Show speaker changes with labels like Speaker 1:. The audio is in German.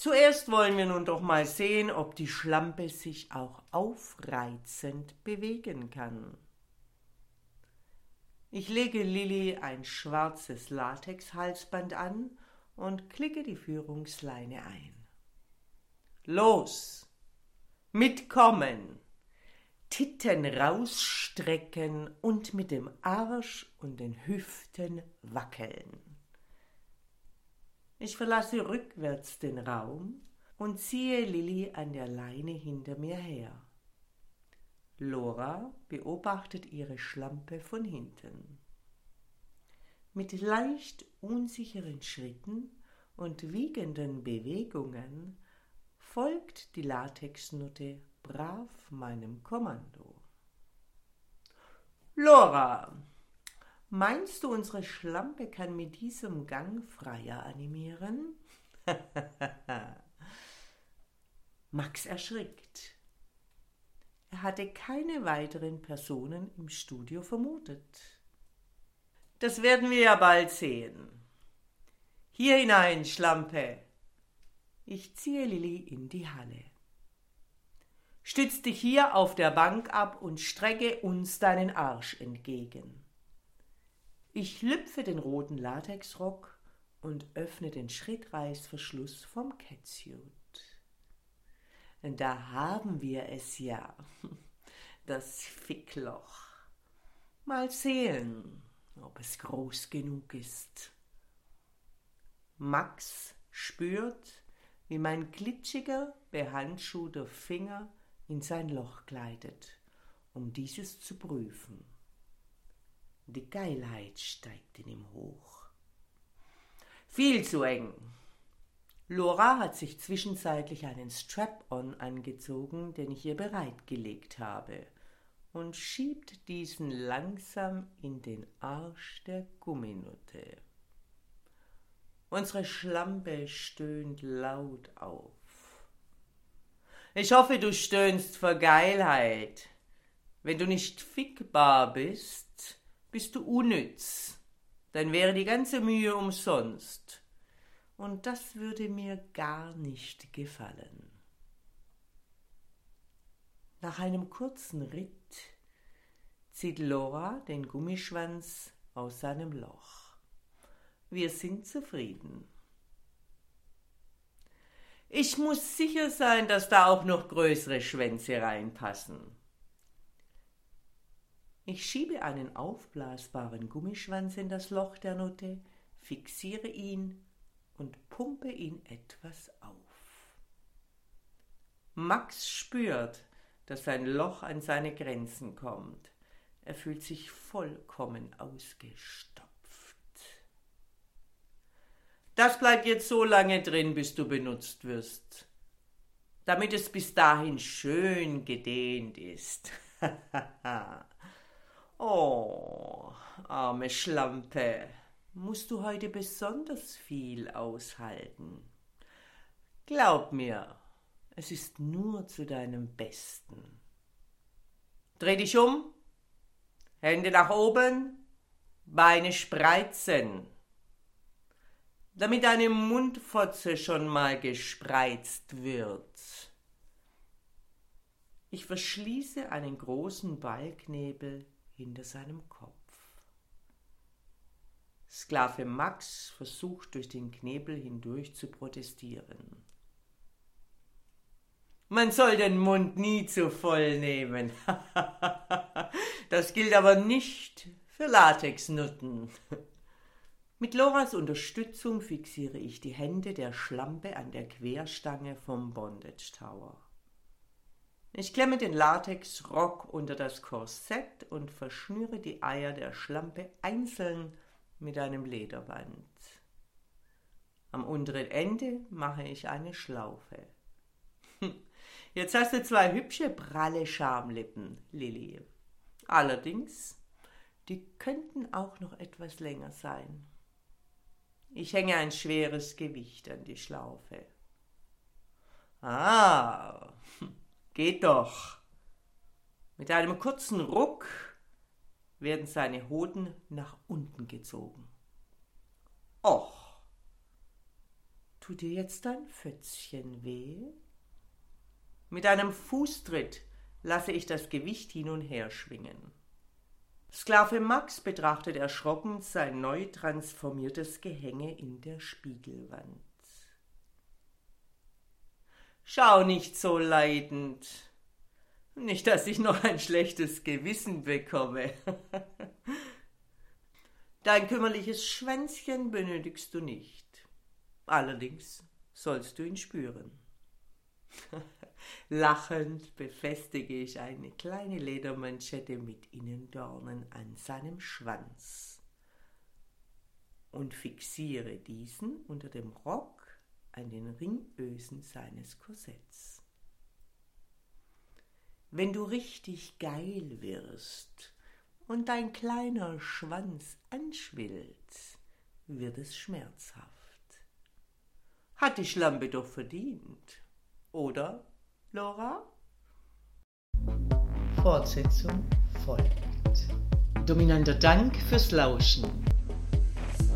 Speaker 1: Zuerst wollen wir nun doch mal sehen, ob die Schlampe sich auch aufreizend bewegen kann. Ich lege Lilly ein schwarzes Latexhalsband an und klicke die Führungsleine ein. Los! Mitkommen! Titten rausstrecken und mit dem Arsch und den Hüften wackeln. Ich verlasse rückwärts den Raum und ziehe Lilly an der Leine hinter mir her. Lora beobachtet ihre Schlampe von hinten. Mit leicht unsicheren Schritten und wiegenden Bewegungen folgt die Latexnutte brav meinem Kommando. Lora, Meinst du, unsere Schlampe kann mit diesem Gang freier animieren? Max erschrickt. Er hatte keine weiteren Personen im Studio vermutet. Das werden wir ja bald sehen. Hier hinein, Schlampe. Ich ziehe Lilly in die Halle. Stütz dich hier auf der Bank ab und strecke uns deinen Arsch entgegen. Ich lüpfe den roten Latexrock und öffne den Schrittreißverschluss vom Catsuit. Da haben wir es ja, das Fickloch. Mal sehen, ob es groß genug ist. Max spürt, wie mein glitschiger, behandschuhter Finger in sein Loch gleitet, um dieses zu prüfen. Die Geilheit steigt in ihm hoch. Viel zu eng. Lora hat sich zwischenzeitlich einen Strap-on angezogen, den ich ihr bereitgelegt habe, und schiebt diesen langsam in den Arsch der Gumminutte. Unsere Schlampe stöhnt laut auf. Ich hoffe, du stöhnst vor Geilheit. Wenn du nicht fickbar bist, bist du unnütz, dann wäre die ganze Mühe umsonst. Und das würde mir gar nicht gefallen. Nach einem kurzen Ritt zieht Laura den Gummischwanz aus seinem Loch. Wir sind zufrieden. Ich muss sicher sein, dass da auch noch größere Schwänze reinpassen. Ich schiebe einen aufblasbaren Gummischwanz in das Loch der Nutte, fixiere ihn und pumpe ihn etwas auf. Max spürt, dass sein Loch an seine Grenzen kommt. Er fühlt sich vollkommen ausgestopft. Das bleibt jetzt so lange drin, bis du benutzt wirst, damit es bis dahin schön gedehnt ist. Oh, arme Schlampe, musst du heute besonders viel aushalten. Glaub mir, es ist nur zu deinem Besten. Dreh dich um, Hände nach oben, Beine spreizen, damit deine Mundfotze schon mal gespreizt wird. Ich verschließe einen großen Ballknebel hinter seinem Kopf. Sklave Max versucht durch den Knebel hindurch zu protestieren. Man soll den Mund nie zu voll nehmen. das gilt aber nicht für Latexnutten. Mit Loras Unterstützung fixiere ich die Hände der Schlampe an der Querstange vom Bondage Tower. Ich klemme den Latexrock unter das Korsett und verschnüre die Eier der Schlampe einzeln mit einem Lederband. Am unteren Ende mache ich eine Schlaufe. Jetzt hast du zwei hübsche, pralle Schamlippen, Lilly. Allerdings, die könnten auch noch etwas länger sein. Ich hänge ein schweres Gewicht an die Schlaufe. Ah, geht doch. Mit einem kurzen Ruck werden seine Hoden nach unten gezogen. Och, tut dir jetzt dein Fötzchen weh? Mit einem Fußtritt lasse ich das Gewicht hin und her schwingen. Sklave Max betrachtet erschrocken sein neu transformiertes Gehänge in der Spiegelwand. Schau nicht so leidend. Nicht, dass ich noch ein schlechtes Gewissen bekomme. Dein kümmerliches Schwänzchen benötigst du nicht. Allerdings sollst du ihn spüren. Lachend befestige ich eine kleine Ledermanschette mit Innendornen an seinem Schwanz und fixiere diesen unter dem Rock an den Ringösen seines Korsetts. Wenn du richtig geil wirst und dein kleiner Schwanz anschwillt, wird es schmerzhaft. Hat die Schlampe doch verdient, oder, Laura? Fortsetzung folgt. Dominanter Dank fürs Lauschen.